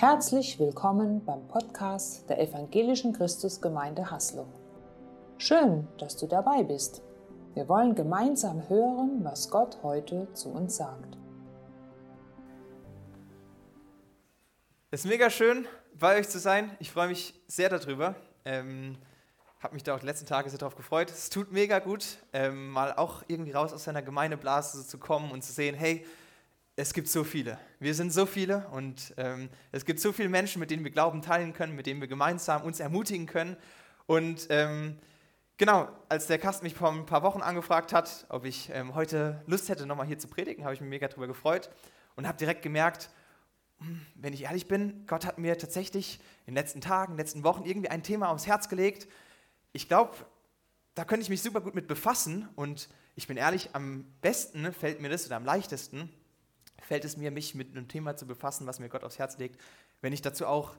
Herzlich willkommen beim Podcast der Evangelischen Christusgemeinde Haslo. Schön, dass du dabei bist. Wir wollen gemeinsam hören, was Gott heute zu uns sagt. Es ist mega schön, bei euch zu sein. Ich freue mich sehr darüber. Ähm, habe mich da auch die letzten Tage sehr darauf gefreut. Es tut mega gut, ähm, mal auch irgendwie raus aus seiner Gemeindeblase zu kommen und zu sehen, hey, es gibt so viele. Wir sind so viele und ähm, es gibt so viele Menschen, mit denen wir Glauben teilen können, mit denen wir gemeinsam uns ermutigen können. Und ähm, genau, als der Carsten mich vor ein paar Wochen angefragt hat, ob ich ähm, heute Lust hätte, nochmal hier zu predigen, habe ich mich mega darüber gefreut und habe direkt gemerkt, hm, wenn ich ehrlich bin, Gott hat mir tatsächlich in den letzten Tagen, in den letzten Wochen irgendwie ein Thema aufs Herz gelegt. Ich glaube, da könnte ich mich super gut mit befassen und ich bin ehrlich, am besten fällt mir das oder am leichtesten, fällt es mir, mich mit einem Thema zu befassen, was mir Gott aufs Herz legt, wenn ich dazu auch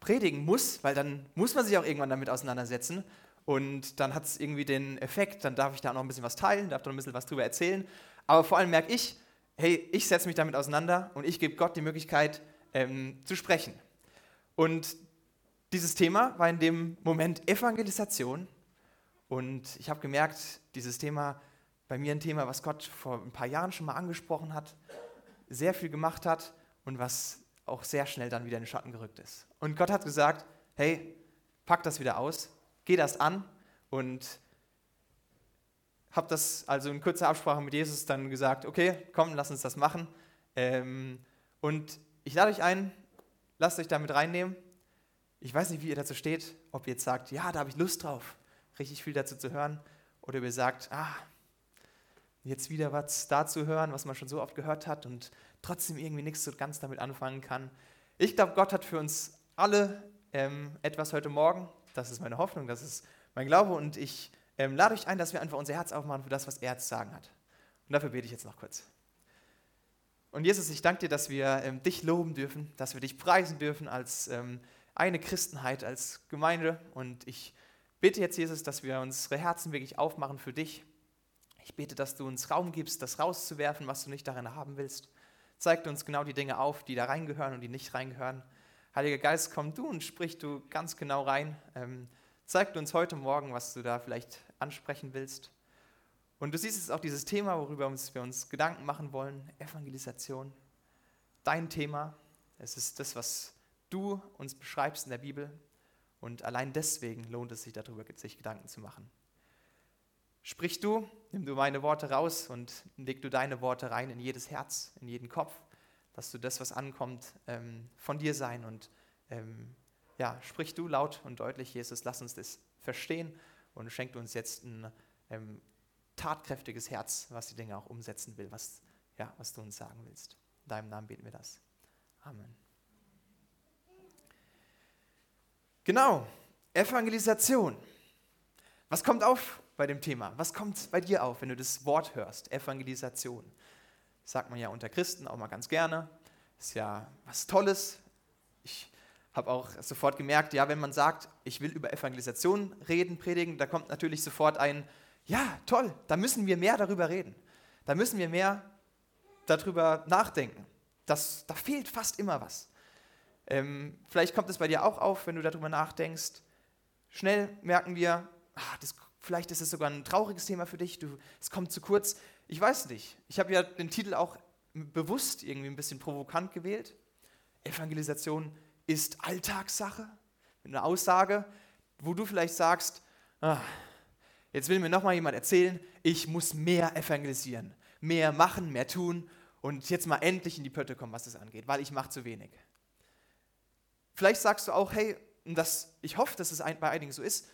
predigen muss, weil dann muss man sich auch irgendwann damit auseinandersetzen und dann hat es irgendwie den Effekt, dann darf ich da noch ein bisschen was teilen, darf da ein bisschen was drüber erzählen, aber vor allem merke ich, hey, ich setze mich damit auseinander und ich gebe Gott die Möglichkeit ähm, zu sprechen. Und dieses Thema war in dem Moment Evangelisation und ich habe gemerkt, dieses Thema bei mir ein Thema, was Gott vor ein paar Jahren schon mal angesprochen hat sehr viel gemacht hat und was auch sehr schnell dann wieder in den Schatten gerückt ist. Und Gott hat gesagt, hey, pack das wieder aus, geh das an und habe das also in kurzer Absprache mit Jesus dann gesagt, okay, komm, lass uns das machen. Ähm, und ich lade euch ein, lasst euch damit reinnehmen. Ich weiß nicht, wie ihr dazu steht, ob ihr jetzt sagt, ja, da habe ich Lust drauf, richtig viel dazu zu hören, oder ihr sagt, ah, jetzt wieder was dazu hören, was man schon so oft gehört hat und trotzdem irgendwie nichts so ganz damit anfangen kann. Ich glaube, Gott hat für uns alle ähm, etwas heute Morgen. Das ist meine Hoffnung, das ist mein Glaube und ich ähm, lade euch ein, dass wir einfach unser Herz aufmachen für das, was er zu sagen hat. Und dafür bete ich jetzt noch kurz. Und Jesus, ich danke dir, dass wir ähm, dich loben dürfen, dass wir dich preisen dürfen als ähm, eine Christenheit, als Gemeinde. Und ich bete jetzt, Jesus, dass wir unsere Herzen wirklich aufmachen für dich ich bete, dass du uns Raum gibst, das rauszuwerfen, was du nicht darin haben willst. Zeig uns genau die Dinge auf, die da reingehören und die nicht reingehören. Heiliger Geist, komm du und sprich du ganz genau rein. Ähm, zeig uns heute Morgen, was du da vielleicht ansprechen willst. Und du siehst jetzt auch dieses Thema, worüber wir uns Gedanken machen wollen, Evangelisation. Dein Thema, es ist das, was du uns beschreibst in der Bibel. Und allein deswegen lohnt es sich darüber, sich Gedanken zu machen. Sprich du, nimm du meine Worte raus und leg du deine Worte rein in jedes Herz, in jeden Kopf, dass du das, was ankommt, ähm, von dir sein und ähm, ja, sprich du laut und deutlich, Jesus, lass uns das verstehen und schenk uns jetzt ein ähm, tatkräftiges Herz, was die Dinge auch umsetzen will, was, ja, was du uns sagen willst. In deinem Namen beten wir das. Amen. Genau, Evangelisation. Was kommt auf bei dem Thema? Was kommt bei dir auf, wenn du das Wort hörst? Evangelisation. Das sagt man ja unter Christen auch mal ganz gerne. Ist ja was Tolles. Ich habe auch sofort gemerkt, ja, wenn man sagt, ich will über Evangelisation reden, predigen, da kommt natürlich sofort ein, ja, toll, da müssen wir mehr darüber reden. Da müssen wir mehr darüber nachdenken. Das, da fehlt fast immer was. Ähm, vielleicht kommt es bei dir auch auf, wenn du darüber nachdenkst. Schnell merken wir, ach, das Vielleicht ist es sogar ein trauriges Thema für dich. Du, es kommt zu kurz. Ich weiß nicht. Ich habe ja den Titel auch bewusst irgendwie ein bisschen provokant gewählt. Evangelisation ist Alltagssache. Mit einer Aussage, wo du vielleicht sagst, ah, jetzt will mir nochmal jemand erzählen, ich muss mehr evangelisieren, mehr machen, mehr tun und jetzt mal endlich in die Pötte kommen, was das angeht, weil ich mache zu wenig. Vielleicht sagst du auch, hey, das, ich hoffe, dass es bei einigen so ist,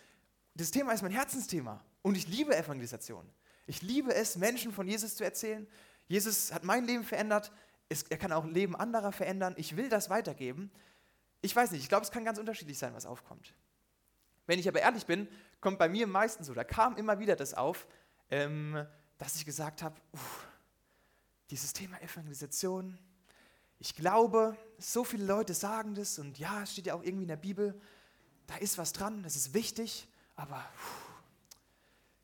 das Thema ist mein Herzensthema und ich liebe Evangelisation. Ich liebe es, Menschen von Jesus zu erzählen. Jesus hat mein Leben verändert. Es, er kann auch Leben anderer verändern. Ich will das weitergeben. Ich weiß nicht, ich glaube, es kann ganz unterschiedlich sein, was aufkommt. Wenn ich aber ehrlich bin, kommt bei mir meistens so, da kam immer wieder das auf, ähm, dass ich gesagt habe, dieses Thema Evangelisation, ich glaube, so viele Leute sagen das und ja, es steht ja auch irgendwie in der Bibel, da ist was dran, das ist wichtig, aber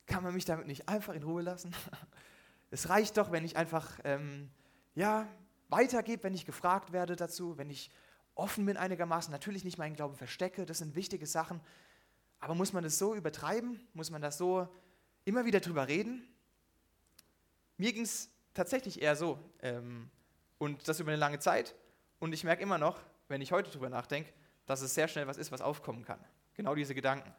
kann man mich damit nicht einfach in Ruhe lassen? Es reicht doch, wenn ich einfach ähm, ja, weitergebe, wenn ich gefragt werde dazu, wenn ich offen bin einigermaßen, natürlich nicht meinen Glauben verstecke, das sind wichtige Sachen. Aber muss man das so übertreiben? Muss man das so immer wieder drüber reden? Mir ging es tatsächlich eher so. Ähm, und das über eine lange Zeit. Und ich merke immer noch, wenn ich heute drüber nachdenke, dass es sehr schnell was ist, was aufkommen kann. Genau diese Gedanken.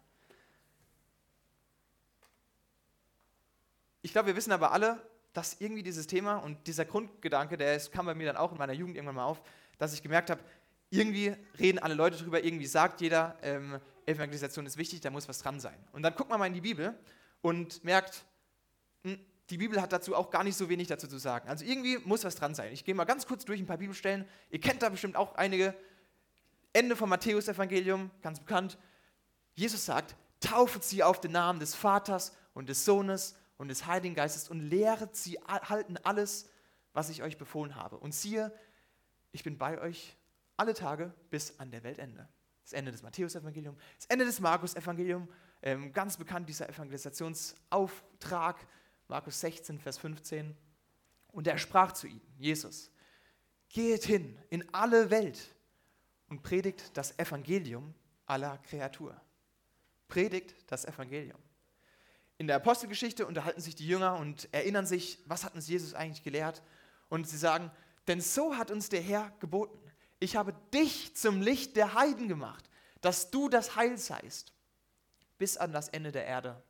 Ich glaube, wir wissen aber alle, dass irgendwie dieses Thema und dieser Grundgedanke, der ist, kam bei mir dann auch in meiner Jugend irgendwann mal auf, dass ich gemerkt habe, irgendwie reden alle Leute drüber, irgendwie sagt jeder, ähm, Evangelisation ist wichtig, da muss was dran sein. Und dann guckt man mal in die Bibel und merkt, hm, die Bibel hat dazu auch gar nicht so wenig dazu zu sagen. Also irgendwie muss was dran sein. Ich gehe mal ganz kurz durch ein paar Bibelstellen. Ihr kennt da bestimmt auch einige. Ende vom Matthäus-Evangelium, ganz bekannt. Jesus sagt, taufet sie auf den Namen des Vaters und des Sohnes und des Heiligen Geistes und lehret sie halten alles, was ich euch befohlen habe. Und siehe, ich bin bei euch alle Tage bis an der Weltende. Das Ende des Matthäus-Evangeliums, das Ende des Markus-Evangeliums, ähm, ganz bekannt dieser Evangelisationsauftrag, Markus 16, Vers 15. Und er sprach zu ihnen, Jesus, geht hin in alle Welt und predigt das Evangelium aller Kreatur. Predigt das Evangelium. In der Apostelgeschichte unterhalten sich die Jünger und erinnern sich, was hat uns Jesus eigentlich gelehrt? Und sie sagen, denn so hat uns der Herr geboten. Ich habe dich zum Licht der Heiden gemacht, dass du das Heil seist, bis an das Ende der Erde.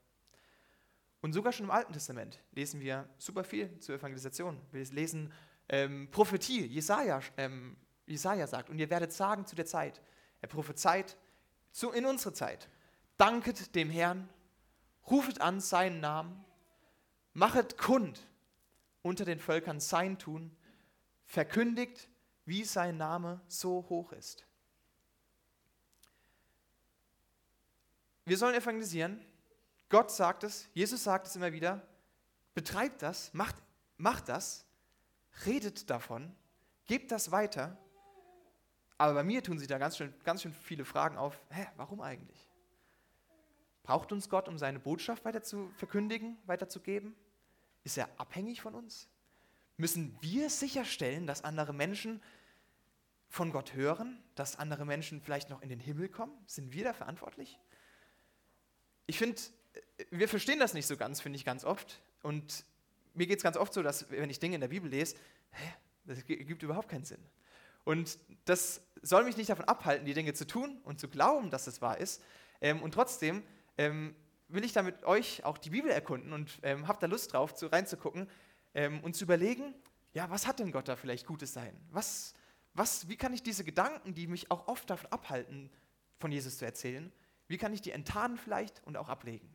Und sogar schon im Alten Testament lesen wir super viel zur Evangelisation. Wir lesen ähm, Prophetie, Jesaja, ähm, Jesaja sagt, und ihr werdet sagen zu der Zeit, er prophezeit zu, in unsere Zeit, danket dem Herrn, rufet an seinen Namen, machet kund unter den Völkern sein Tun, verkündigt, wie sein Name so hoch ist. Wir sollen evangelisieren, Gott sagt es, Jesus sagt es immer wieder, betreibt das, macht, macht das, redet davon, gebt das weiter. Aber bei mir tun sich da ganz schön, ganz schön viele Fragen auf, hä, warum eigentlich? Braucht uns Gott, um seine Botschaft weiter zu verkündigen, weiterzugeben? Ist er abhängig von uns? Müssen wir sicherstellen, dass andere Menschen von Gott hören, dass andere Menschen vielleicht noch in den Himmel kommen? Sind wir da verantwortlich? Ich finde, wir verstehen das nicht so ganz, finde ich ganz oft. Und mir geht es ganz oft so, dass wenn ich Dinge in der Bibel lese, hä, das gibt überhaupt keinen Sinn. Und das soll mich nicht davon abhalten, die Dinge zu tun und zu glauben, dass es wahr ist. Ähm, und trotzdem ähm, will ich damit euch auch die Bibel erkunden und ähm, habt da Lust drauf, zu, reinzugucken ähm, und zu überlegen, ja, was hat denn Gott da vielleicht Gutes sein? Was, was, wie kann ich diese Gedanken, die mich auch oft davon abhalten, von Jesus zu erzählen, wie kann ich die enttarnen vielleicht und auch ablegen?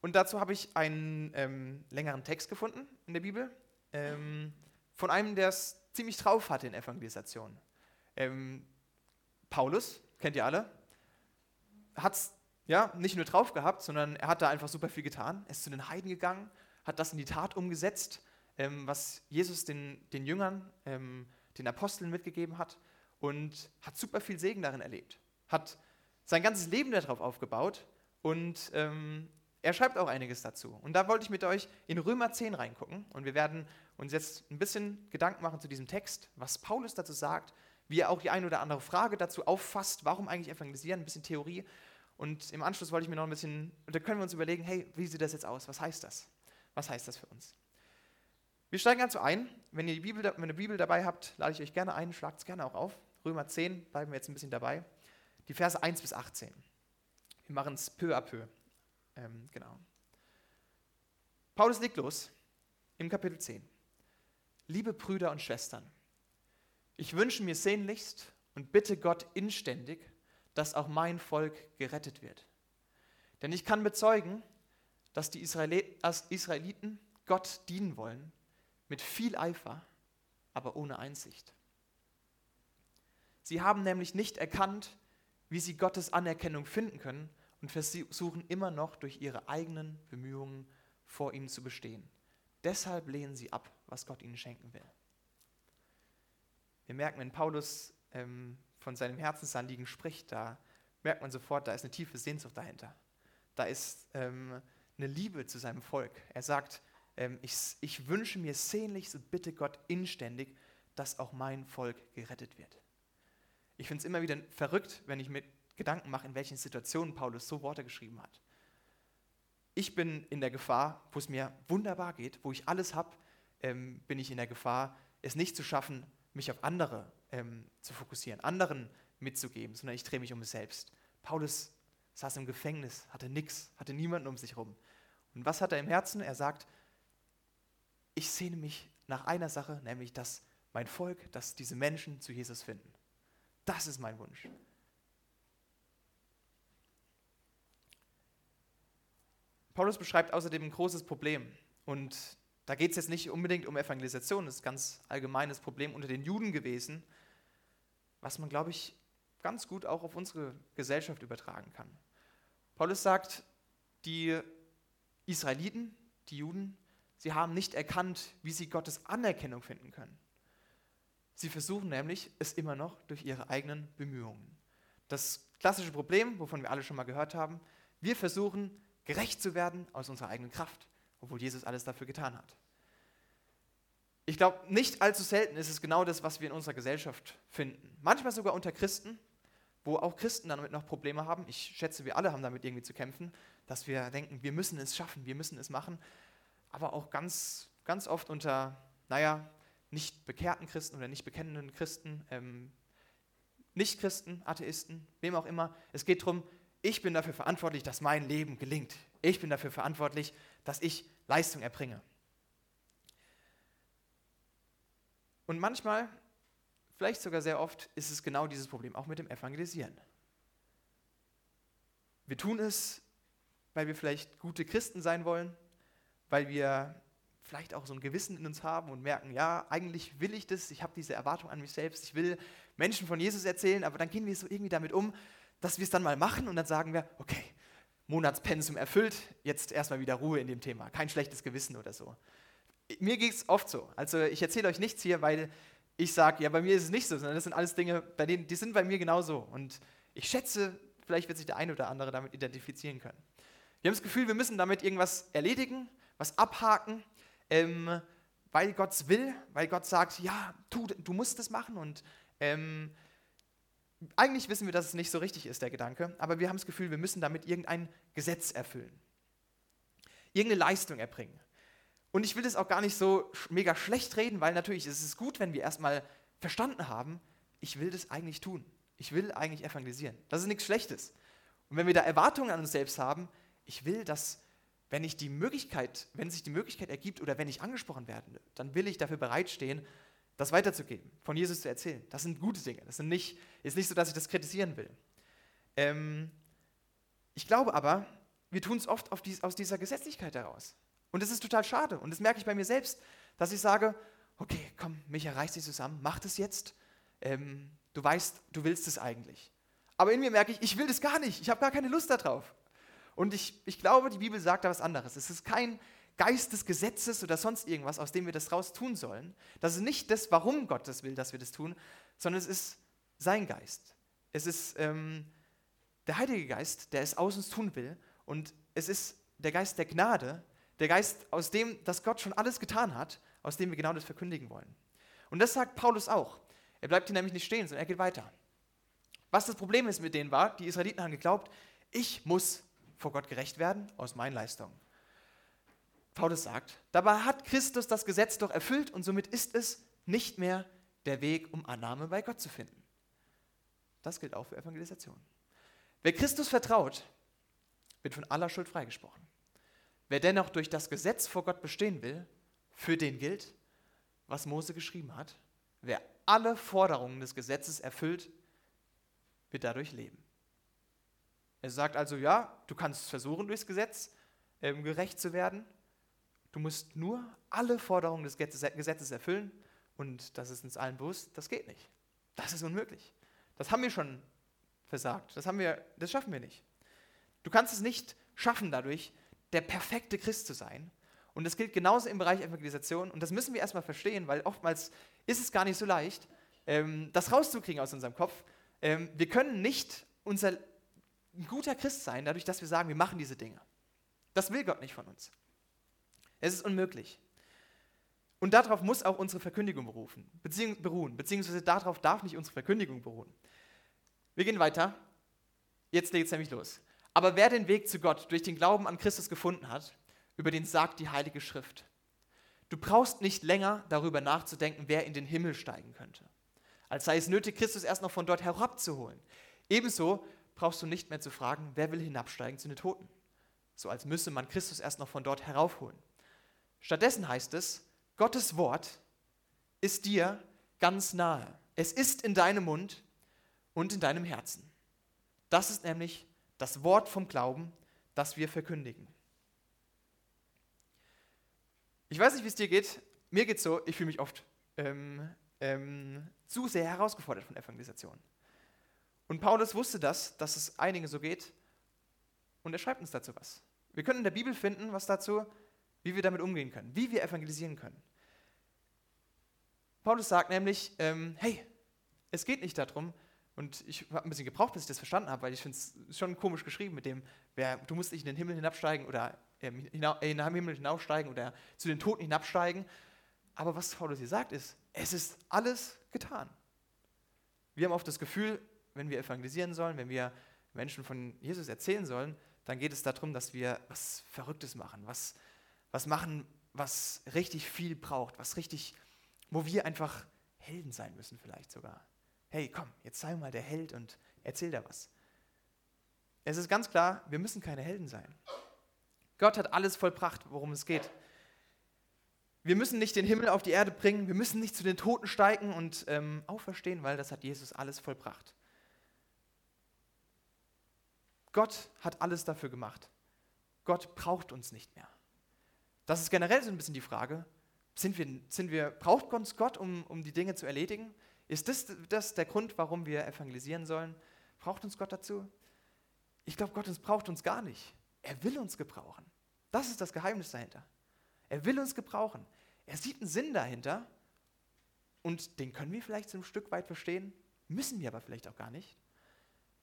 Und dazu habe ich einen ähm, längeren Text gefunden in der Bibel ähm, von einem, der es ziemlich drauf hatte in Evangelisation. Ähm, Paulus, kennt ihr alle, hat es ja, nicht nur drauf gehabt, sondern er hat da einfach super viel getan. Er ist zu den Heiden gegangen, hat das in die Tat umgesetzt, ähm, was Jesus den, den Jüngern, ähm, den Aposteln mitgegeben hat und hat super viel Segen darin erlebt. Hat sein ganzes Leben darauf aufgebaut und ähm, er schreibt auch einiges dazu. Und da wollte ich mit euch in Römer 10 reingucken. Und wir werden uns jetzt ein bisschen Gedanken machen zu diesem Text, was Paulus dazu sagt, wie er auch die eine oder andere Frage dazu auffasst, warum eigentlich evangelisieren, ein bisschen Theorie. Und im Anschluss wollte ich mir noch ein bisschen, da können wir uns überlegen, hey, wie sieht das jetzt aus? Was heißt das? Was heißt das für uns? Wir steigen also ein. Wenn ihr die Bibel, wenn ihr die Bibel dabei habt, lade ich euch gerne ein, schlagt es gerne auch auf. Römer 10, bleiben wir jetzt ein bisschen dabei. Die Verse 1 bis 18. Wir machen es peu à peu. Ähm, genau. Paulus legt los im Kapitel 10. Liebe Brüder und Schwestern, ich wünsche mir sehnlichst und bitte Gott inständig, dass auch mein Volk gerettet wird. Denn ich kann bezeugen, dass die Israeliten Gott dienen wollen, mit viel Eifer, aber ohne Einsicht. Sie haben nämlich nicht erkannt, wie sie Gottes Anerkennung finden können und versuchen immer noch durch ihre eigenen Bemühungen vor ihm zu bestehen. Deshalb lehnen sie ab, was Gott ihnen schenken will. Wir merken, wenn Paulus ähm, von seinem Herzensanliegen spricht, da merkt man sofort, da ist eine tiefe Sehnsucht dahinter. Da ist ähm, eine Liebe zu seinem Volk. Er sagt, ähm, ich, ich wünsche mir sehnlich, so bitte Gott inständig, dass auch mein Volk gerettet wird. Ich finde es immer wieder verrückt, wenn ich mir Gedanken mache, in welchen Situationen Paulus so Worte geschrieben hat. Ich bin in der Gefahr, wo es mir wunderbar geht, wo ich alles habe, ähm, bin ich in der Gefahr, es nicht zu schaffen, mich auf andere ähm, zu fokussieren, anderen mitzugeben, sondern ich drehe mich um mich selbst. Paulus saß im Gefängnis, hatte nichts, hatte niemanden um sich herum. Und was hat er im Herzen? Er sagt, ich sehne mich nach einer Sache, nämlich dass mein Volk, dass diese Menschen zu Jesus finden. Das ist mein Wunsch. Paulus beschreibt außerdem ein großes Problem. Und da geht es jetzt nicht unbedingt um Evangelisation, das ist ein ganz allgemeines Problem unter den Juden gewesen, was man, glaube ich, ganz gut auch auf unsere Gesellschaft übertragen kann. Paulus sagt, die Israeliten, die Juden, sie haben nicht erkannt, wie sie Gottes Anerkennung finden können. Sie versuchen nämlich es immer noch durch ihre eigenen Bemühungen. Das klassische Problem, wovon wir alle schon mal gehört haben, wir versuchen gerecht zu werden aus unserer eigenen Kraft, obwohl Jesus alles dafür getan hat. Ich glaube, nicht allzu selten ist es genau das, was wir in unserer Gesellschaft finden. Manchmal sogar unter Christen, wo auch Christen damit noch Probleme haben. Ich schätze, wir alle haben damit irgendwie zu kämpfen, dass wir denken, wir müssen es schaffen, wir müssen es machen. Aber auch ganz, ganz oft unter, naja, nicht bekehrten Christen oder nicht bekennenden Christen, ähm, Nicht-Christen, Atheisten, wem auch immer. Es geht darum, ich bin dafür verantwortlich, dass mein Leben gelingt. Ich bin dafür verantwortlich, dass ich Leistung erbringe. Und manchmal vielleicht sogar sehr oft, ist es genau dieses Problem, auch mit dem Evangelisieren. Wir tun es, weil wir vielleicht gute Christen sein wollen, weil wir vielleicht auch so ein Gewissen in uns haben und merken, ja, eigentlich will ich das, ich habe diese Erwartung an mich selbst, ich will Menschen von Jesus erzählen, aber dann gehen wir so irgendwie damit um, dass wir es dann mal machen und dann sagen wir, okay, Monatspensum erfüllt, jetzt erstmal wieder Ruhe in dem Thema, kein schlechtes Gewissen oder so. Mir geht es oft so. Also ich erzähle euch nichts hier, weil ich sage, ja, bei mir ist es nicht so, sondern das sind alles Dinge, bei denen, die sind bei mir genauso. Und ich schätze, vielleicht wird sich der eine oder andere damit identifizieren können. Wir haben das Gefühl, wir müssen damit irgendwas erledigen, was abhaken, ähm, weil Gott es will, weil Gott sagt, ja, tu, du musst es machen. Und ähm, eigentlich wissen wir, dass es nicht so richtig ist, der Gedanke, aber wir haben das Gefühl, wir müssen damit irgendein Gesetz erfüllen, irgendeine Leistung erbringen. Und ich will das auch gar nicht so mega schlecht reden, weil natürlich ist es gut, wenn wir erstmal verstanden haben, ich will das eigentlich tun. Ich will eigentlich evangelisieren. Das ist nichts Schlechtes. Und wenn wir da Erwartungen an uns selbst haben, ich will, dass, wenn ich die Möglichkeit, wenn sich die Möglichkeit ergibt oder wenn ich angesprochen werde, dann will ich dafür bereitstehen, das weiterzugeben, von Jesus zu erzählen. Das sind gute Dinge. Das sind nicht, ist nicht so, dass ich das kritisieren will. Ähm, ich glaube aber, wir tun es oft dies, aus dieser Gesetzlichkeit heraus. Und das ist total schade. Und das merke ich bei mir selbst, dass ich sage, okay, komm, Micha, reiß dich zusammen, mach das jetzt. Ähm, du weißt, du willst es eigentlich. Aber in mir merke ich, ich will das gar nicht. Ich habe gar keine Lust darauf. Und ich, ich glaube, die Bibel sagt da was anderes. Es ist kein Geist des Gesetzes oder sonst irgendwas, aus dem wir das raus tun sollen. Das ist nicht das, warum Gott das will, dass wir das tun, sondern es ist sein Geist. Es ist ähm, der Heilige Geist, der es aus uns tun will. Und es ist der Geist der Gnade, der Geist, aus dem, dass Gott schon alles getan hat, aus dem wir genau das verkündigen wollen. Und das sagt Paulus auch. Er bleibt hier nämlich nicht stehen, sondern er geht weiter. Was das Problem ist mit denen war, die Israeliten haben geglaubt, ich muss vor Gott gerecht werden aus meinen Leistungen. Paulus sagt, dabei hat Christus das Gesetz doch erfüllt und somit ist es nicht mehr der Weg, um Annahme bei Gott zu finden. Das gilt auch für Evangelisation. Wer Christus vertraut, wird von aller Schuld freigesprochen. Wer dennoch durch das Gesetz vor Gott bestehen will, für den gilt, was Mose geschrieben hat. Wer alle Forderungen des Gesetzes erfüllt, wird dadurch leben. Er sagt also, ja, du kannst versuchen, durchs Gesetz ähm, gerecht zu werden. Du musst nur alle Forderungen des Gesetzes erfüllen. Und das ist uns allen bewusst, das geht nicht. Das ist unmöglich. Das haben wir schon versagt. Das, haben wir, das schaffen wir nicht. Du kannst es nicht schaffen dadurch, der perfekte Christ zu sein. Und das gilt genauso im Bereich Evangelisation. Und das müssen wir erstmal verstehen, weil oftmals ist es gar nicht so leicht, ähm, das rauszukriegen aus unserem Kopf. Ähm, wir können nicht unser, ein guter Christ sein, dadurch, dass wir sagen, wir machen diese Dinge. Das will Gott nicht von uns. Es ist unmöglich. Und darauf muss auch unsere Verkündigung berufen, beziehungs beruhen, beziehungsweise darauf darf nicht unsere Verkündigung beruhen. Wir gehen weiter. Jetzt legt es nämlich los. Aber wer den Weg zu Gott durch den Glauben an Christus gefunden hat, über den sagt die Heilige Schrift. Du brauchst nicht länger darüber nachzudenken, wer in den Himmel steigen könnte, als sei es nötig, Christus erst noch von dort herabzuholen. Ebenso brauchst du nicht mehr zu fragen, wer will hinabsteigen zu den Toten, so als müsse man Christus erst noch von dort heraufholen. Stattdessen heißt es, Gottes Wort ist dir ganz nahe. Es ist in deinem Mund und in deinem Herzen. Das ist nämlich das Wort vom Glauben, das wir verkündigen. Ich weiß nicht, wie es dir geht. Mir geht es so, ich fühle mich oft ähm, ähm, zu sehr herausgefordert von Evangelisation. Und Paulus wusste das, dass es einigen so geht. Und er schreibt uns dazu was. Wir können in der Bibel finden, was dazu, wie wir damit umgehen können, wie wir evangelisieren können. Paulus sagt nämlich, ähm, hey, es geht nicht darum, und ich habe ein bisschen gebraucht, bis ich das verstanden habe, weil ich finde es schon komisch geschrieben mit dem, wer, du musst nicht in den Himmel hinabsteigen oder äh, in den Himmel hinaufsteigen oder zu den Toten hinabsteigen. Aber was Paulus hier sagt, ist, es ist alles getan. Wir haben oft das Gefühl, wenn wir evangelisieren sollen, wenn wir Menschen von Jesus erzählen sollen, dann geht es darum, dass wir was Verrücktes machen, was, was machen, was richtig viel braucht, was richtig, wo wir einfach Helden sein müssen vielleicht sogar hey, komm, jetzt sei mal der Held und erzähl da was. Es ist ganz klar, wir müssen keine Helden sein. Gott hat alles vollbracht, worum es geht. Wir müssen nicht den Himmel auf die Erde bringen, wir müssen nicht zu den Toten steigen und ähm, auferstehen, weil das hat Jesus alles vollbracht. Gott hat alles dafür gemacht. Gott braucht uns nicht mehr. Das ist generell so ein bisschen die Frage, sind wir, sind wir, braucht uns Gott, um, um die Dinge zu erledigen? Ist das, das der Grund, warum wir evangelisieren sollen? Braucht uns Gott dazu? Ich glaube, Gott braucht uns gar nicht. Er will uns gebrauchen. Das ist das Geheimnis dahinter. Er will uns gebrauchen. Er sieht einen Sinn dahinter und den können wir vielleicht so ein Stück weit verstehen, müssen wir aber vielleicht auch gar nicht.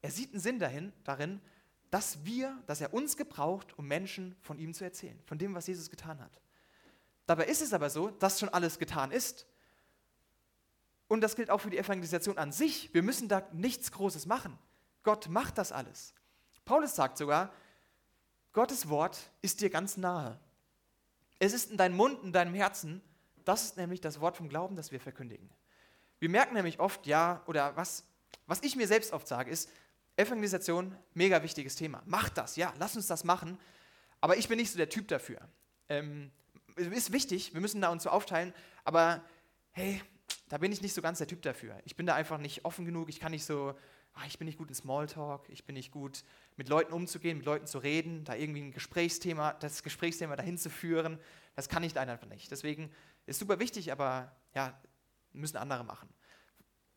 Er sieht einen Sinn dahin, darin, dass wir, dass er uns gebraucht, um Menschen von ihm zu erzählen, von dem, was Jesus getan hat. Dabei ist es aber so, dass schon alles getan ist. Und das gilt auch für die Evangelisation an sich. Wir müssen da nichts Großes machen. Gott macht das alles. Paulus sagt sogar, Gottes Wort ist dir ganz nahe. Es ist in deinem Mund, in deinem Herzen. Das ist nämlich das Wort vom Glauben, das wir verkündigen. Wir merken nämlich oft, ja, oder was, was ich mir selbst oft sage, ist, Evangelisation, mega wichtiges Thema. Macht das, ja, lass uns das machen. Aber ich bin nicht so der Typ dafür. Ähm, ist wichtig, wir müssen da uns so aufteilen, aber hey, da bin ich nicht so ganz der Typ dafür. Ich bin da einfach nicht offen genug, ich kann nicht so, ach, ich bin nicht gut in Smalltalk, ich bin nicht gut mit Leuten umzugehen, mit Leuten zu reden, da irgendwie ein Gesprächsthema, das Gesprächsthema dahin zu führen, das kann ich einfach nicht. Deswegen ist super wichtig, aber ja, müssen andere machen.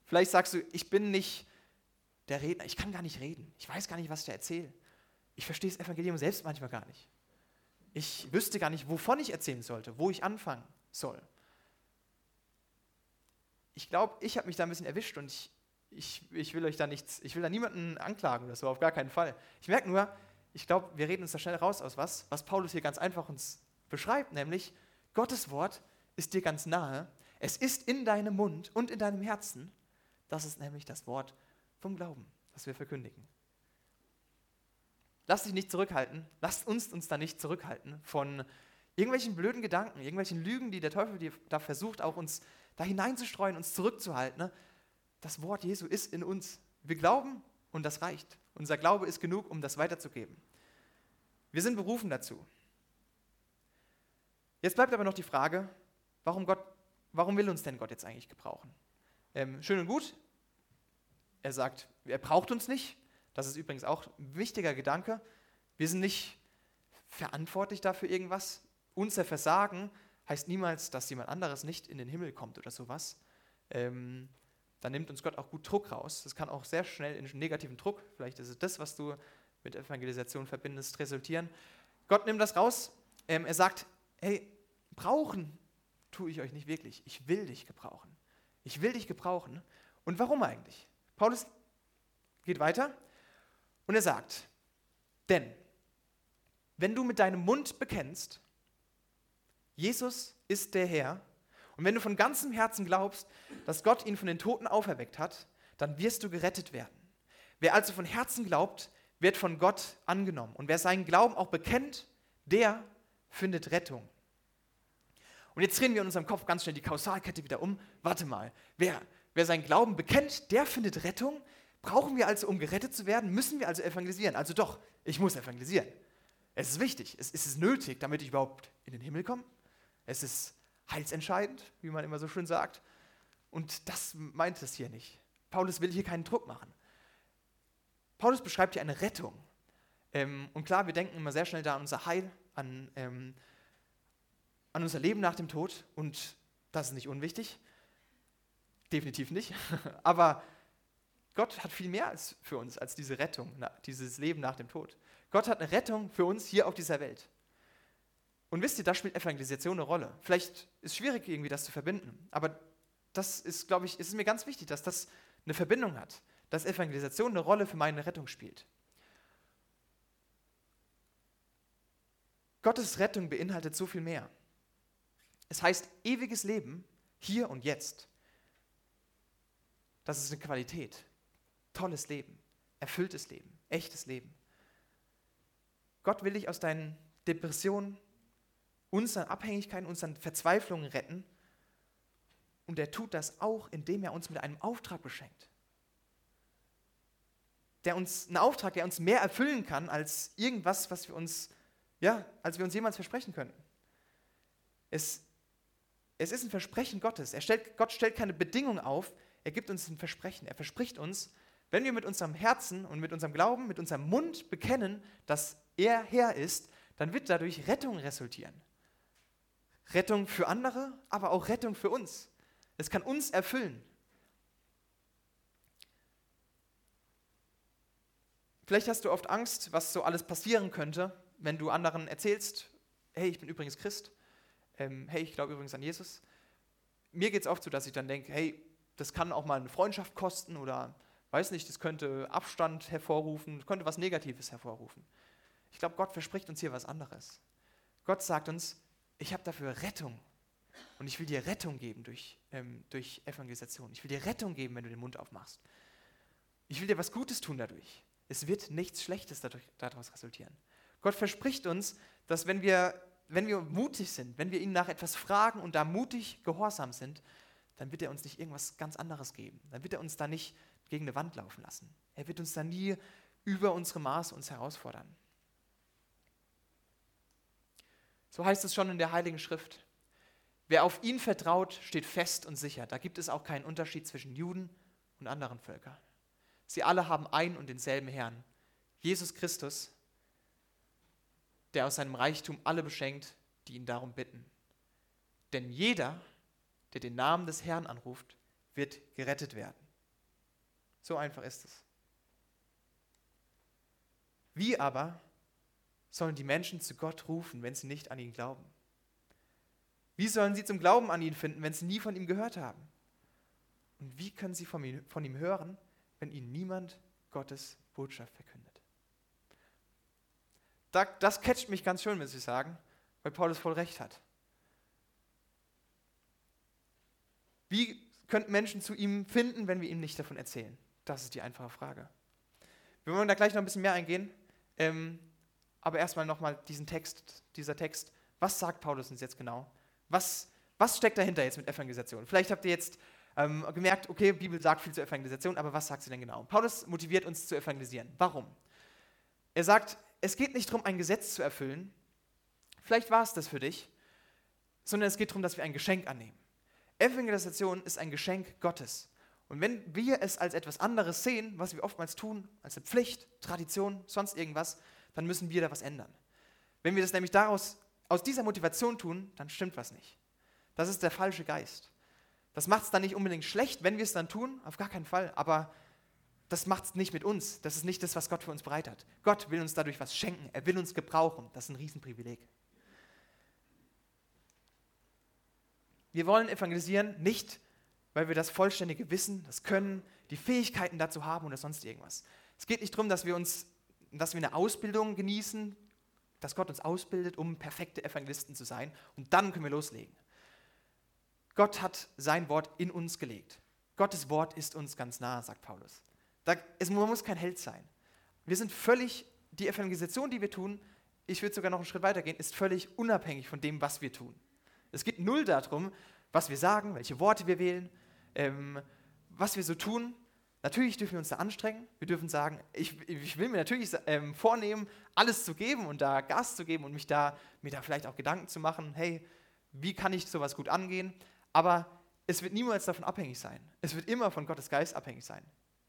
Vielleicht sagst du, ich bin nicht der Redner, ich kann gar nicht reden, ich weiß gar nicht, was ich da erzähle. Ich verstehe das Evangelium selbst manchmal gar nicht. Ich wüsste gar nicht, wovon ich erzählen sollte, wo ich anfangen soll ich glaube, ich habe mich da ein bisschen erwischt und ich, ich, ich will euch da nichts, ich will da niemanden anklagen oder so, auf gar keinen Fall. Ich merke nur, ich glaube, wir reden uns da schnell raus aus was, was Paulus hier ganz einfach uns beschreibt, nämlich Gottes Wort ist dir ganz nahe, es ist in deinem Mund und in deinem Herzen. Das ist nämlich das Wort vom Glauben, das wir verkündigen. Lass dich nicht zurückhalten, lasst uns uns da nicht zurückhalten von irgendwelchen blöden Gedanken, irgendwelchen Lügen, die der Teufel da versucht, auch uns da hineinzustreuen, uns zurückzuhalten. Ne? Das Wort Jesu ist in uns. Wir glauben und das reicht. Unser Glaube ist genug, um das weiterzugeben. Wir sind berufen dazu. Jetzt bleibt aber noch die Frage, warum, Gott, warum will uns denn Gott jetzt eigentlich gebrauchen? Ähm, schön und gut, er sagt, er braucht uns nicht. Das ist übrigens auch ein wichtiger Gedanke. Wir sind nicht verantwortlich dafür irgendwas. Unser Versagen heißt niemals, dass jemand anderes nicht in den Himmel kommt oder sowas. Ähm, dann nimmt uns Gott auch gut Druck raus. Das kann auch sehr schnell in negativen Druck, vielleicht ist es das, was du mit Evangelisation verbindest, resultieren. Gott nimmt das raus. Ähm, er sagt, hey, brauchen tue ich euch nicht wirklich. Ich will dich gebrauchen. Ich will dich gebrauchen. Und warum eigentlich? Paulus geht weiter und er sagt, denn wenn du mit deinem Mund bekennst, Jesus ist der Herr Und wenn du von ganzem Herzen glaubst, dass Gott ihn von den Toten auferweckt hat, dann wirst du gerettet werden. Wer also von Herzen glaubt, wird von Gott angenommen. Und wer seinen Glauben auch bekennt, der findet Rettung. Und jetzt drehen wir in unserem Kopf ganz schnell die Kausalkette wieder um. Warte mal, wer, wer seinen Glauben bekennt, der findet Rettung. Brauchen wir also, um gerettet zu werden, müssen wir also evangelisieren. Also doch, ich muss evangelisieren. Es ist wichtig, es ist nötig, damit ich überhaupt in den Himmel komme. Es ist heilsentscheidend, wie man immer so schön sagt. Und das meint es hier nicht. Paulus will hier keinen Druck machen. Paulus beschreibt hier eine Rettung. Ähm, und klar, wir denken immer sehr schnell da an unser Heil, an, ähm, an unser Leben nach dem Tod. Und das ist nicht unwichtig. Definitiv nicht. Aber Gott hat viel mehr als für uns als diese Rettung, dieses Leben nach dem Tod. Gott hat eine Rettung für uns hier auf dieser Welt. Und wisst ihr, da spielt Evangelisation eine Rolle. Vielleicht ist es schwierig, irgendwie das zu verbinden, aber das ist, glaube ich, ist mir ganz wichtig, dass das eine Verbindung hat, dass Evangelisation eine Rolle für meine Rettung spielt. Gottes Rettung beinhaltet so viel mehr. Es heißt ewiges Leben hier und jetzt. Das ist eine Qualität. Tolles Leben, erfülltes Leben, echtes Leben. Gott will dich aus deinen Depressionen, unseren Abhängigkeiten, unseren Verzweiflungen retten. Und er tut das auch, indem er uns mit einem Auftrag beschenkt. Der uns, ein Auftrag, der uns mehr erfüllen kann als irgendwas, was wir uns, ja, als wir uns jemals versprechen könnten. Es, es ist ein Versprechen Gottes. Er stellt, Gott stellt keine Bedingung auf, er gibt uns ein Versprechen. Er verspricht uns, wenn wir mit unserem Herzen und mit unserem Glauben, mit unserem Mund bekennen, dass er Herr ist, dann wird dadurch Rettung resultieren. Rettung für andere, aber auch Rettung für uns. Es kann uns erfüllen. Vielleicht hast du oft Angst, was so alles passieren könnte, wenn du anderen erzählst, hey, ich bin übrigens Christ, ähm, hey, ich glaube übrigens an Jesus. Mir geht es oft so, dass ich dann denke, hey, das kann auch mal eine Freundschaft kosten oder, weiß nicht, das könnte Abstand hervorrufen, könnte was Negatives hervorrufen. Ich glaube, Gott verspricht uns hier was anderes. Gott sagt uns, ich habe dafür Rettung. Und ich will dir Rettung geben durch, ähm, durch Evangelisation. Ich will dir Rettung geben, wenn du den Mund aufmachst. Ich will dir was Gutes tun dadurch. Es wird nichts Schlechtes dadurch, daraus resultieren. Gott verspricht uns, dass wenn wir, wenn wir mutig sind, wenn wir ihn nach etwas fragen und da mutig gehorsam sind, dann wird er uns nicht irgendwas ganz anderes geben. Dann wird er uns da nicht gegen eine Wand laufen lassen. Er wird uns da nie über unsere Maße uns herausfordern. So heißt es schon in der Heiligen Schrift. Wer auf ihn vertraut, steht fest und sicher. Da gibt es auch keinen Unterschied zwischen Juden und anderen Völkern. Sie alle haben ein und denselben Herrn, Jesus Christus, der aus seinem Reichtum alle beschenkt, die ihn darum bitten. Denn jeder, der den Namen des Herrn anruft, wird gerettet werden. So einfach ist es. Wie aber sollen die Menschen zu Gott rufen, wenn sie nicht an ihn glauben? Wie sollen sie zum Glauben an ihn finden, wenn sie nie von ihm gehört haben? Und wie können sie von ihm, von ihm hören, wenn ihnen niemand Gottes Botschaft verkündet? Das catcht mich ganz schön, muss ich sagen, weil Paulus voll recht hat. Wie könnten Menschen zu ihm finden, wenn wir ihm nicht davon erzählen? Das ist die einfache Frage. Wir wollen da gleich noch ein bisschen mehr eingehen. Ähm, aber erstmal nochmal diesen Text, dieser Text. Was sagt Paulus uns jetzt genau? Was, was steckt dahinter jetzt mit Evangelisation? Vielleicht habt ihr jetzt ähm, gemerkt, okay, Bibel sagt viel zur Evangelisation, aber was sagt sie denn genau? Paulus motiviert uns zu evangelisieren. Warum? Er sagt, es geht nicht darum, ein Gesetz zu erfüllen. Vielleicht war es das für dich, sondern es geht darum, dass wir ein Geschenk annehmen. Evangelisation ist ein Geschenk Gottes. Und wenn wir es als etwas anderes sehen, was wir oftmals tun, als eine Pflicht, Tradition, sonst irgendwas, dann müssen wir da was ändern. Wenn wir das nämlich daraus, aus dieser Motivation tun, dann stimmt was nicht. Das ist der falsche Geist. Das macht es dann nicht unbedingt schlecht, wenn wir es dann tun, auf gar keinen Fall, aber das macht es nicht mit uns. Das ist nicht das, was Gott für uns bereit hat. Gott will uns dadurch was schenken, er will uns gebrauchen. Das ist ein Riesenprivileg. Wir wollen evangelisieren nicht, weil wir das vollständige Wissen, das Können, die Fähigkeiten dazu haben oder sonst irgendwas. Es geht nicht darum, dass wir uns dass wir eine Ausbildung genießen, dass Gott uns ausbildet, um perfekte Evangelisten zu sein. Und dann können wir loslegen. Gott hat sein Wort in uns gelegt. Gottes Wort ist uns ganz nah, sagt Paulus. Da, es, man muss kein Held sein. Wir sind völlig, die Evangelisation, die wir tun, ich würde sogar noch einen Schritt weiter gehen, ist völlig unabhängig von dem, was wir tun. Es geht null darum, was wir sagen, welche Worte wir wählen, ähm, was wir so tun. Natürlich dürfen wir uns da anstrengen. Wir dürfen sagen, ich, ich will mir natürlich ähm, vornehmen, alles zu geben und da Gas zu geben und mich da, mir da vielleicht auch Gedanken zu machen, hey, wie kann ich sowas gut angehen? Aber es wird niemals davon abhängig sein. Es wird immer von Gottes Geist abhängig sein.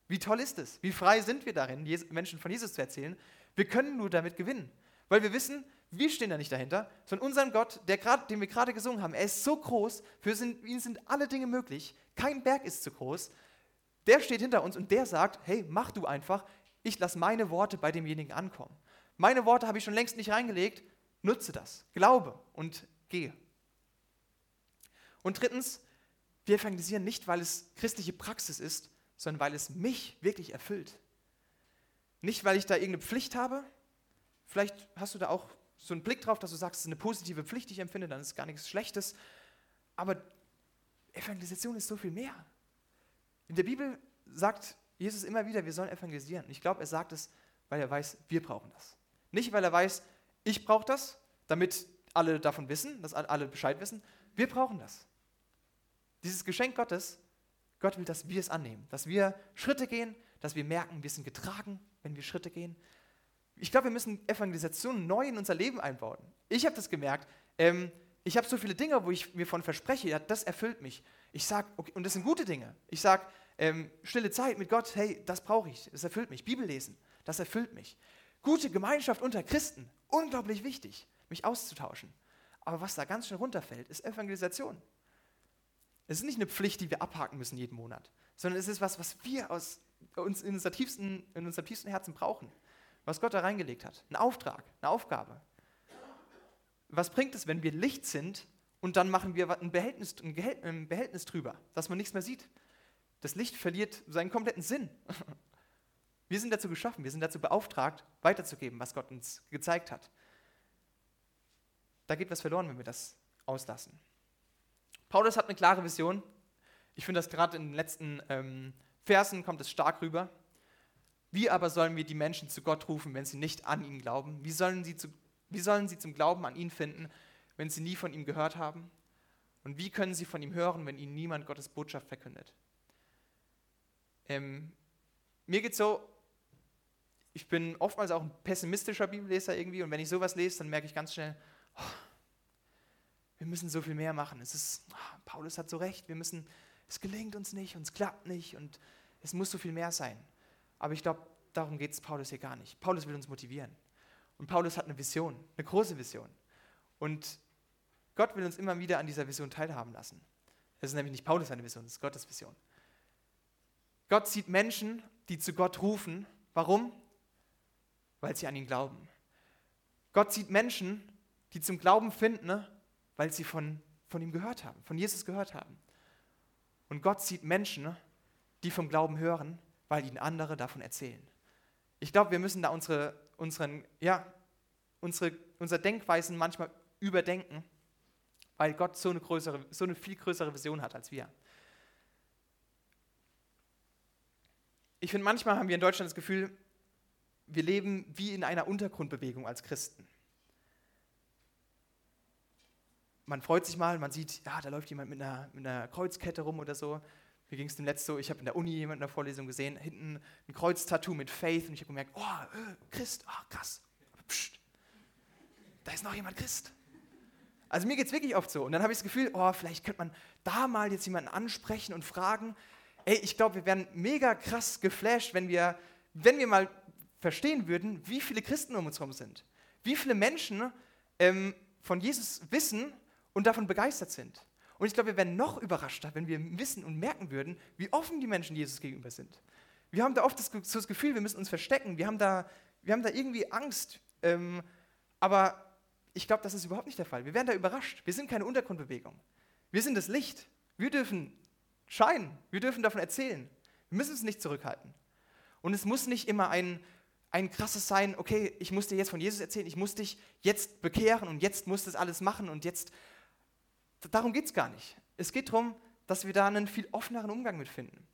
Wie toll ist es? Wie frei sind wir darin, Menschen von Jesus zu erzählen? Wir können nur damit gewinnen, weil wir wissen, wir stehen da nicht dahinter, sondern unseren Gott, der grad, den wir gerade gesungen haben, er ist so groß, für ihn sind alle Dinge möglich, kein Berg ist zu groß. Der steht hinter uns und der sagt, hey, mach du einfach, ich lasse meine Worte bei demjenigen ankommen. Meine Worte habe ich schon längst nicht reingelegt, nutze das, glaube und gehe. Und drittens, wir evangelisieren nicht, weil es christliche Praxis ist, sondern weil es mich wirklich erfüllt. Nicht, weil ich da irgendeine Pflicht habe. Vielleicht hast du da auch so einen Blick drauf, dass du sagst, es ist eine positive Pflicht, die ich empfinde, dann ist gar nichts Schlechtes. Aber Evangelisation ist so viel mehr. In der Bibel sagt Jesus immer wieder, wir sollen evangelisieren. Ich glaube, er sagt es, weil er weiß, wir brauchen das. Nicht, weil er weiß, ich brauche das, damit alle davon wissen, dass alle Bescheid wissen. Wir brauchen das. Dieses Geschenk Gottes, Gott will, dass wir es annehmen, dass wir Schritte gehen, dass wir merken, wir sind getragen, wenn wir Schritte gehen. Ich glaube, wir müssen Evangelisation neu in unser Leben einbauen. Ich habe das gemerkt. Ähm, ich habe so viele Dinge, wo ich mir von verspreche, ja, das erfüllt mich. Ich sage, okay, und das sind gute Dinge. Ich sage, ähm, stille Zeit mit Gott, hey, das brauche ich, das erfüllt mich. Bibel lesen, das erfüllt mich. Gute Gemeinschaft unter Christen, unglaublich wichtig, mich auszutauschen. Aber was da ganz schnell runterfällt, ist Evangelisation. Es ist nicht eine Pflicht, die wir abhaken müssen jeden Monat, sondern es ist was, was wir aus uns in, unser tiefsten, in unserem tiefsten Herzen brauchen. Was Gott da reingelegt hat. Ein Auftrag, eine Aufgabe. Was bringt es, wenn wir Licht sind und dann machen wir ein Behältnis, ein Behältnis drüber, dass man nichts mehr sieht? Das Licht verliert seinen kompletten Sinn. Wir sind dazu geschaffen, wir sind dazu beauftragt, weiterzugeben, was Gott uns gezeigt hat. Da geht was verloren, wenn wir das auslassen. Paulus hat eine klare Vision. Ich finde das gerade in den letzten ähm, Versen kommt es stark rüber. Wie aber sollen wir die Menschen zu Gott rufen, wenn sie nicht an ihn glauben? Wie sollen sie, zu, wie sollen sie zum Glauben an ihn finden, wenn sie nie von ihm gehört haben? Und wie können sie von ihm hören, wenn ihnen niemand Gottes Botschaft verkündet? Ähm, mir geht so, ich bin oftmals auch ein pessimistischer Bibelleser irgendwie und wenn ich sowas lese, dann merke ich ganz schnell, oh, wir müssen so viel mehr machen. Es ist, oh, Paulus hat so recht, wir müssen, es gelingt uns nicht und es klappt nicht und es muss so viel mehr sein. Aber ich glaube, darum geht es Paulus hier gar nicht. Paulus will uns motivieren. Und Paulus hat eine Vision, eine große Vision. Und Gott will uns immer wieder an dieser Vision teilhaben lassen. Es ist nämlich nicht Paulus seine Vision, es ist Gottes Vision. Gott sieht Menschen, die zu Gott rufen. Warum? Weil sie an ihn glauben. Gott sieht Menschen, die zum Glauben finden, ne? weil sie von, von ihm gehört haben, von Jesus gehört haben. Und Gott sieht Menschen, die vom Glauben hören, weil ihnen andere davon erzählen. Ich glaube, wir müssen da unsere, unseren, ja, unsere, unsere Denkweisen manchmal überdenken, weil Gott so eine, größere, so eine viel größere Vision hat als wir. Ich finde, manchmal haben wir in Deutschland das Gefühl, wir leben wie in einer Untergrundbewegung als Christen. man freut sich mal, man sieht, ja, da läuft jemand mit einer, mit einer Kreuzkette rum oder so. Mir ging es dem letzten so, ich habe in der Uni jemanden in der Vorlesung gesehen, hinten ein Kreuztattoo mit Faith und ich habe gemerkt, oh, äh, Christ, oh, krass. Psst, da ist noch jemand Christ. Also mir geht es wirklich oft so. Und dann habe ich das Gefühl, oh, vielleicht könnte man da mal jetzt jemanden ansprechen und fragen. Ey, ich glaube, wir wären mega krass geflasht, wenn wir, wenn wir mal verstehen würden, wie viele Christen um uns herum sind. Wie viele Menschen ähm, von Jesus wissen und davon begeistert sind. Und ich glaube, wir wären noch überraschter, wenn wir wissen und merken würden, wie offen die Menschen Jesus gegenüber sind. Wir haben da oft das, so das Gefühl, wir müssen uns verstecken, wir haben da, wir haben da irgendwie Angst. Ähm, aber ich glaube, das ist überhaupt nicht der Fall. Wir werden da überrascht. Wir sind keine Untergrundbewegung. Wir sind das Licht. Wir dürfen scheinen. Wir dürfen davon erzählen. Wir müssen es nicht zurückhalten. Und es muss nicht immer ein, ein krasses sein, okay, ich muss dir jetzt von Jesus erzählen, ich muss dich jetzt bekehren und jetzt muss das alles machen und jetzt darum geht es gar nicht. es geht darum, dass wir da einen viel offeneren Umgang mit finden.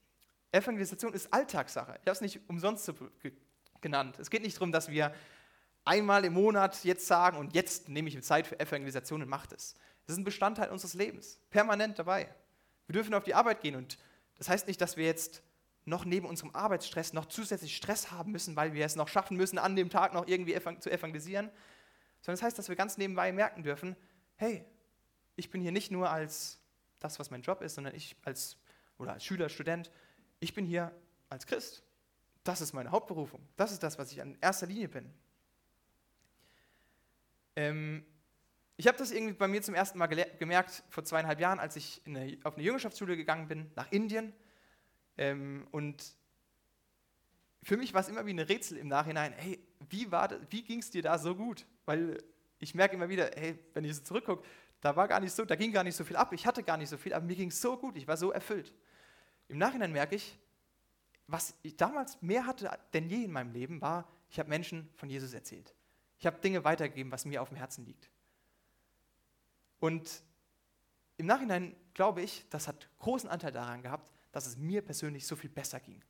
Evangelisation ist Alltagssache. Ich habe es nicht umsonst so genannt. Es geht nicht darum, dass wir einmal im Monat jetzt sagen und jetzt nehme ich mir Zeit für Evangelisation und mache das. Das ist ein Bestandteil unseres Lebens, permanent dabei. Wir dürfen auf die Arbeit gehen und das heißt nicht, dass wir jetzt noch neben unserem Arbeitsstress noch zusätzlich Stress haben müssen, weil wir es noch schaffen müssen, an dem Tag noch irgendwie zu evangelisieren, sondern das heißt, dass wir ganz nebenbei merken dürfen, hey, ich bin hier nicht nur als das, was mein Job ist, sondern ich als, oder als Schüler, Student, ich bin hier als Christ. Das ist meine Hauptberufung. Das ist das, was ich an erster Linie bin. Ähm, ich habe das irgendwie bei mir zum ersten Mal gemerkt vor zweieinhalb Jahren, als ich eine, auf eine Jüngerschaftsschule gegangen bin, nach Indien. Ähm, und für mich war es immer wie ein Rätsel im Nachhinein, hey, wie, wie ging es dir da so gut? Weil ich merke immer wieder, hey, wenn ich so zurückgucke, da war gar nicht so, da ging gar nicht so viel ab, ich hatte gar nicht so viel, aber mir ging es so gut, ich war so erfüllt. Im Nachhinein merke ich, was ich damals mehr hatte denn je in meinem Leben, war, ich habe Menschen von Jesus erzählt. Ich habe Dinge weitergegeben, was mir auf dem Herzen liegt. Und im Nachhinein glaube ich, das hat großen Anteil daran gehabt, dass es mir persönlich so viel besser ging.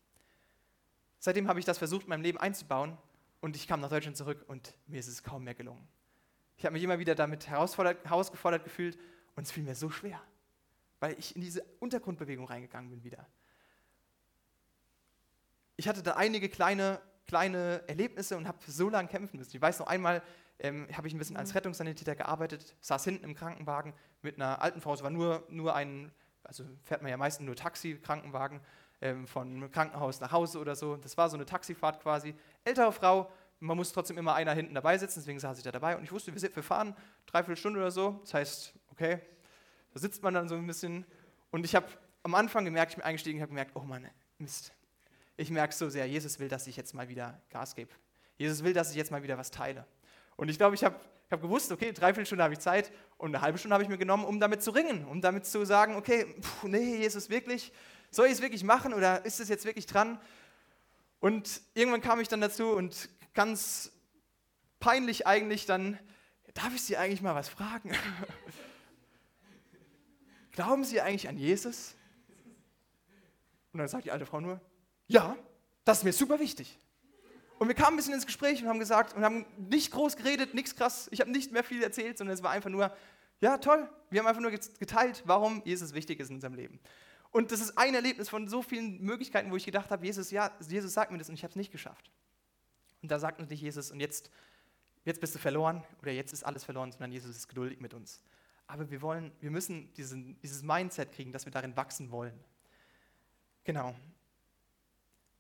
Seitdem habe ich das versucht, in meinem Leben einzubauen und ich kam nach Deutschland zurück und mir ist es kaum mehr gelungen. Ich habe mich immer wieder damit herausgefordert gefühlt und es fiel mir so schwer, weil ich in diese Untergrundbewegung reingegangen bin wieder. Ich hatte da einige kleine, kleine Erlebnisse und habe so lange kämpfen müssen. Ich weiß noch einmal, ähm, habe ich ein bisschen als Rettungssanitäter gearbeitet, saß hinten im Krankenwagen mit einer alten Frau. Es war nur, nur ein, also fährt man ja meistens nur Taxi, Krankenwagen, ähm, von Krankenhaus nach Hause oder so. Das war so eine Taxifahrt quasi. Ältere Frau, man muss trotzdem immer einer hinten dabei sitzen, deswegen saß ich da dabei. Und ich wusste, wir fahren dreiviertel Stunde oder so. Das heißt, okay, da sitzt man dann so ein bisschen. Und ich habe am Anfang gemerkt, ich bin eingestiegen, habe gemerkt, oh Mann, Mist. Ich merke so sehr, Jesus will, dass ich jetzt mal wieder Gas gebe. Jesus will, dass ich jetzt mal wieder was teile. Und ich glaube, ich habe hab gewusst, okay, dreiviertel Stunde habe ich Zeit und eine halbe Stunde habe ich mir genommen, um damit zu ringen, um damit zu sagen, okay, pff, nee, Jesus, wirklich, soll ich es wirklich machen oder ist es jetzt wirklich dran? Und irgendwann kam ich dann dazu und ganz peinlich eigentlich dann, darf ich Sie eigentlich mal was fragen? Glauben Sie eigentlich an Jesus? Und dann sagt die alte Frau nur, ja, das ist mir super wichtig. Und wir kamen ein bisschen ins Gespräch und haben gesagt und haben nicht groß geredet, nichts krass. Ich habe nicht mehr viel erzählt, sondern es war einfach nur, ja, toll. Wir haben einfach nur geteilt, warum Jesus wichtig ist in unserem Leben. Und das ist ein Erlebnis von so vielen Möglichkeiten, wo ich gedacht habe, Jesus, ja, Jesus sagt mir das und ich habe es nicht geschafft. Und da sagt nicht Jesus, und jetzt, jetzt bist du verloren oder jetzt ist alles verloren, sondern Jesus ist geduldig mit uns. Aber wir wollen, wir müssen diesen, dieses Mindset kriegen, dass wir darin wachsen wollen. Genau.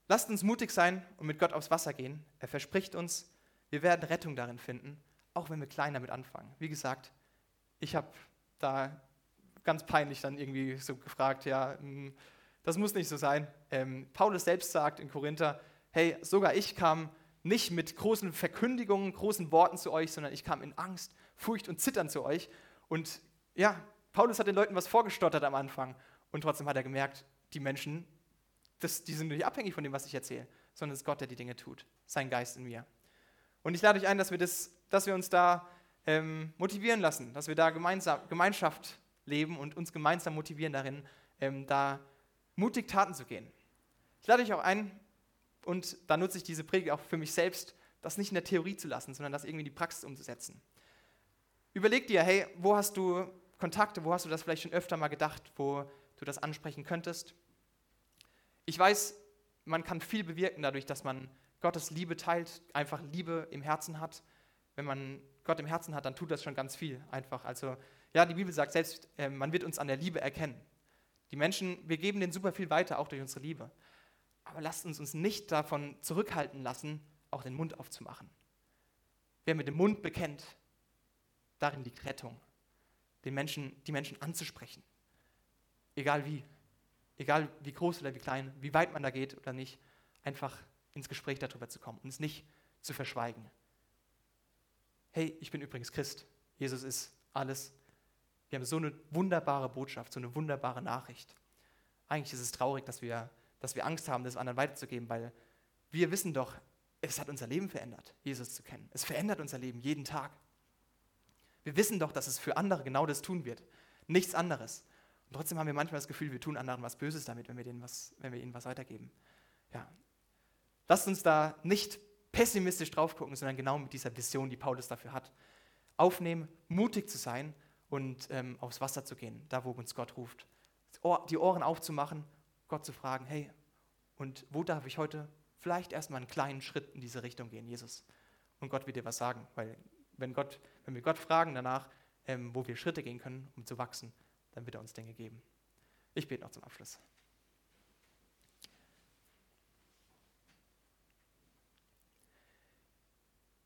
Lasst uns mutig sein und mit Gott aufs Wasser gehen. Er verspricht uns, wir werden Rettung darin finden, auch wenn wir klein damit anfangen. Wie gesagt, ich habe da ganz peinlich dann irgendwie so gefragt, ja, hm, das muss nicht so sein. Ähm, Paulus selbst sagt in Korinther, hey, sogar ich kam nicht mit großen Verkündigungen, großen Worten zu euch, sondern ich kam in Angst, Furcht und Zittern zu euch. Und ja, Paulus hat den Leuten was vorgestottert am Anfang und trotzdem hat er gemerkt, die Menschen das, die sind nicht abhängig von dem, was ich erzähle, sondern es ist Gott, der die Dinge tut, sein Geist in mir. Und ich lade euch ein, dass wir, das, dass wir uns da ähm, motivieren lassen, dass wir da gemeinsam, Gemeinschaft leben und uns gemeinsam motivieren darin, ähm, da mutig Taten zu gehen. Ich lade euch auch ein, und da nutze ich diese Predigt auch für mich selbst, das nicht in der Theorie zu lassen, sondern das irgendwie in die Praxis umzusetzen. Überleg dir, hey, wo hast du Kontakte, wo hast du das vielleicht schon öfter mal gedacht, wo du das ansprechen könntest? Ich weiß, man kann viel bewirken dadurch, dass man Gottes Liebe teilt, einfach Liebe im Herzen hat. Wenn man Gott im Herzen hat, dann tut das schon ganz viel einfach. Also ja, die Bibel sagt selbst, äh, man wird uns an der Liebe erkennen. Die Menschen, wir geben denen super viel weiter, auch durch unsere Liebe. Aber lasst uns uns nicht davon zurückhalten lassen, auch den Mund aufzumachen. Wer mit dem Mund bekennt, darin liegt Rettung. Den Menschen, die Menschen anzusprechen. Egal wie egal wie groß oder wie klein, wie weit man da geht oder nicht, einfach ins Gespräch darüber zu kommen und es nicht zu verschweigen. Hey, ich bin übrigens Christ. Jesus ist alles. Wir haben so eine wunderbare Botschaft, so eine wunderbare Nachricht. Eigentlich ist es traurig, dass wir, dass wir Angst haben, das anderen weiterzugeben, weil wir wissen doch, es hat unser Leben verändert, Jesus zu kennen. Es verändert unser Leben jeden Tag. Wir wissen doch, dass es für andere genau das tun wird. Nichts anderes. Und trotzdem haben wir manchmal das Gefühl, wir tun anderen was Böses damit, wenn wir, denen was, wenn wir ihnen was weitergeben. Ja. Lasst uns da nicht pessimistisch drauf gucken, sondern genau mit dieser Vision, die Paulus dafür hat. Aufnehmen, mutig zu sein und ähm, aufs Wasser zu gehen, da wo uns Gott ruft. Die Ohren aufzumachen, Gott zu fragen, hey, und wo darf ich heute vielleicht erstmal einen kleinen Schritt in diese Richtung gehen, Jesus? Und Gott wird dir was sagen, weil wenn, Gott, wenn wir Gott fragen danach, ähm, wo wir Schritte gehen können, um zu wachsen, dann wird er uns Dinge geben. Ich bete noch zum Abschluss.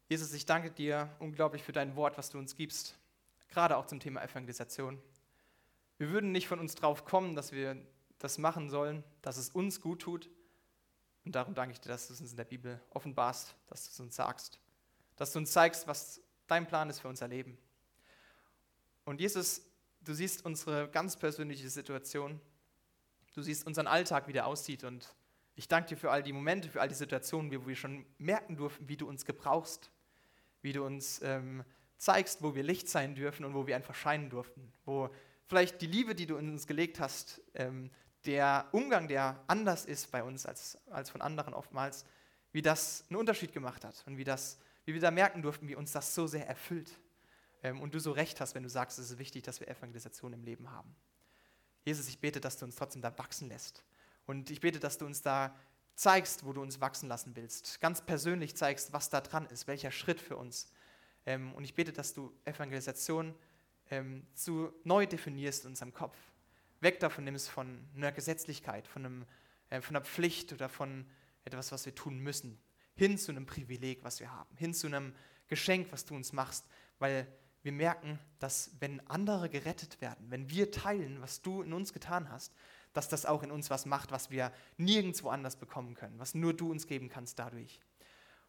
Jesus, ich danke dir unglaublich für dein Wort, was du uns gibst, gerade auch zum Thema Evangelisation. Wir würden nicht von uns drauf kommen, dass wir das machen sollen, dass es uns gut tut. Und darum danke ich dir, dass du es uns in der Bibel offenbarst, dass du es uns sagst, dass du uns zeigst, was dein Plan ist für unser Leben. Und Jesus, du siehst unsere ganz persönliche Situation, du siehst unseren Alltag, wie der aussieht. Und ich danke dir für all die Momente, für all die Situationen, wo wir schon merken durften, wie du uns gebrauchst wie du uns ähm, zeigst, wo wir Licht sein dürfen und wo wir einfach scheinen durften. Wo vielleicht die Liebe, die du in uns gelegt hast, ähm, der Umgang, der anders ist bei uns als, als von anderen oftmals, wie das einen Unterschied gemacht hat und wie, das, wie wir da merken durften, wie uns das so sehr erfüllt. Ähm, und du so recht hast, wenn du sagst, es ist wichtig, dass wir Evangelisation im Leben haben. Jesus, ich bete, dass du uns trotzdem da wachsen lässt. Und ich bete, dass du uns da zeigst, wo du uns wachsen lassen willst. Ganz persönlich zeigst, was da dran ist, welcher Schritt für uns. Ähm, und ich bete, dass du Evangelisation ähm, zu neu definierst in unserem Kopf. Weg davon nimmst von einer Gesetzlichkeit, von, einem, äh, von einer Pflicht oder von etwas, was wir tun müssen, hin zu einem Privileg, was wir haben, hin zu einem Geschenk, was du uns machst, weil wir merken, dass wenn andere gerettet werden, wenn wir teilen, was du in uns getan hast, dass das auch in uns was macht, was wir nirgendwo anders bekommen können, was nur du uns geben kannst dadurch.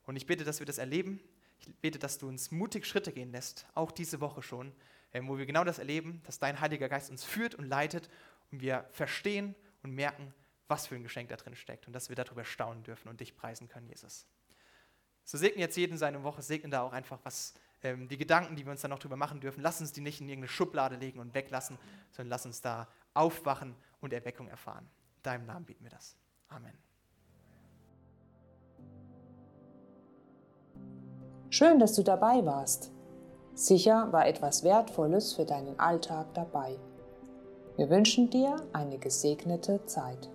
Und ich bitte, dass wir das erleben. Ich bete, dass du uns mutig Schritte gehen lässt, auch diese Woche schon, wo wir genau das erleben, dass dein Heiliger Geist uns führt und leitet und wir verstehen und merken, was für ein Geschenk da drin steckt und dass wir darüber staunen dürfen und dich preisen können, Jesus. So segne jetzt jeden seine Woche, segne da auch einfach was, ähm, die Gedanken, die wir uns dann noch drüber machen dürfen. Lass uns die nicht in irgendeine Schublade legen und weglassen, sondern lass uns da aufwachen und Erweckung erfahren. In deinem Namen bieten wir das. Amen. Schön, dass du dabei warst. Sicher war etwas Wertvolles für deinen Alltag dabei. Wir wünschen dir eine gesegnete Zeit.